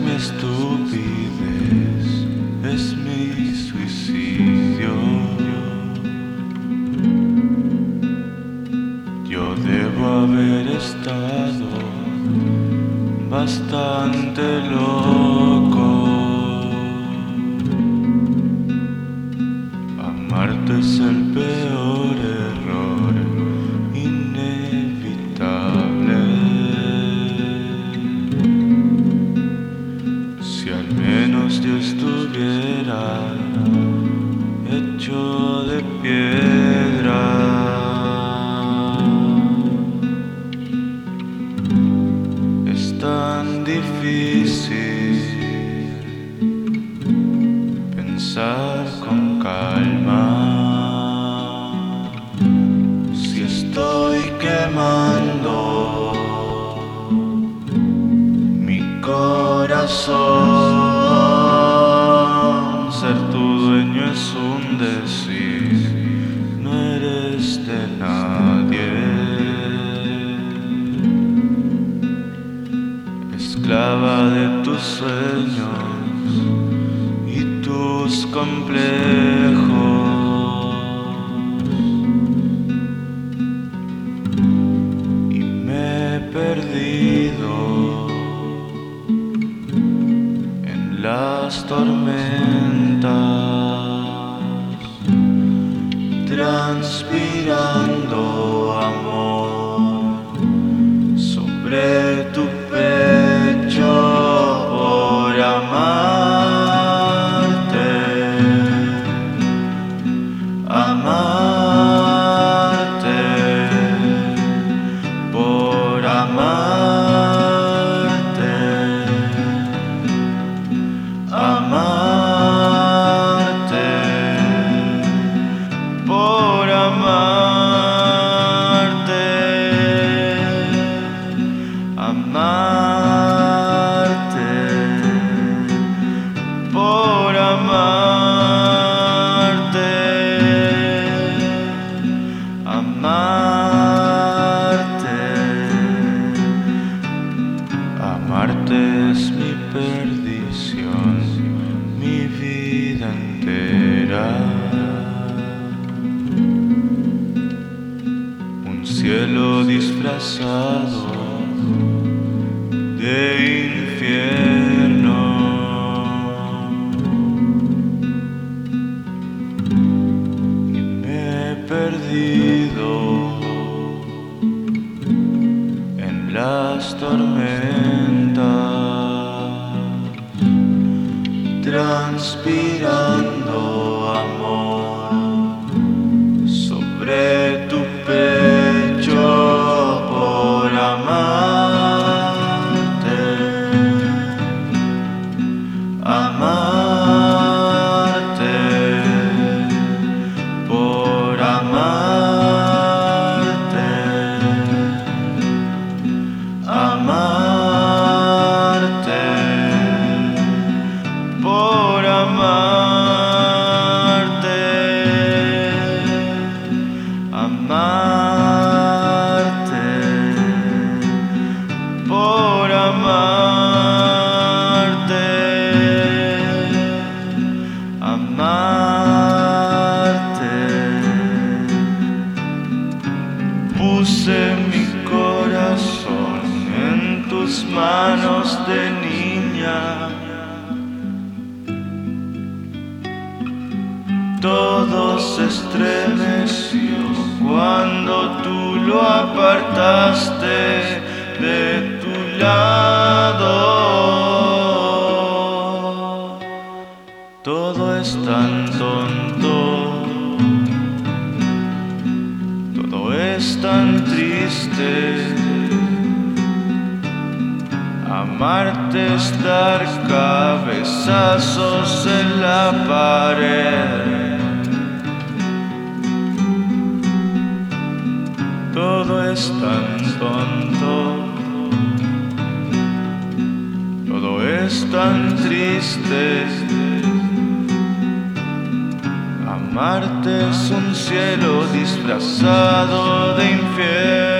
mi estupidez, es mi suicidio. Yo debo haber estado bastante loco. Amarte es el peor. Con calma. Si estoy quemando mi corazón. Ser tu dueño es un decir, no eres de nadie. Esclava de tus sueños tus complejos. Y me he perdido en las tormentas, transpirando las tormentas, transpirando amor sobre Puse mi corazón en tus manos de niña. Todo se estremeció cuando tú lo apartaste de tu lado. Todo es tan tonto, es tan triste. Amarte es dar cabezazos en la pared. Todo es tan tonto, todo es tan triste. Amarte es un cielo disfrazado de infierno.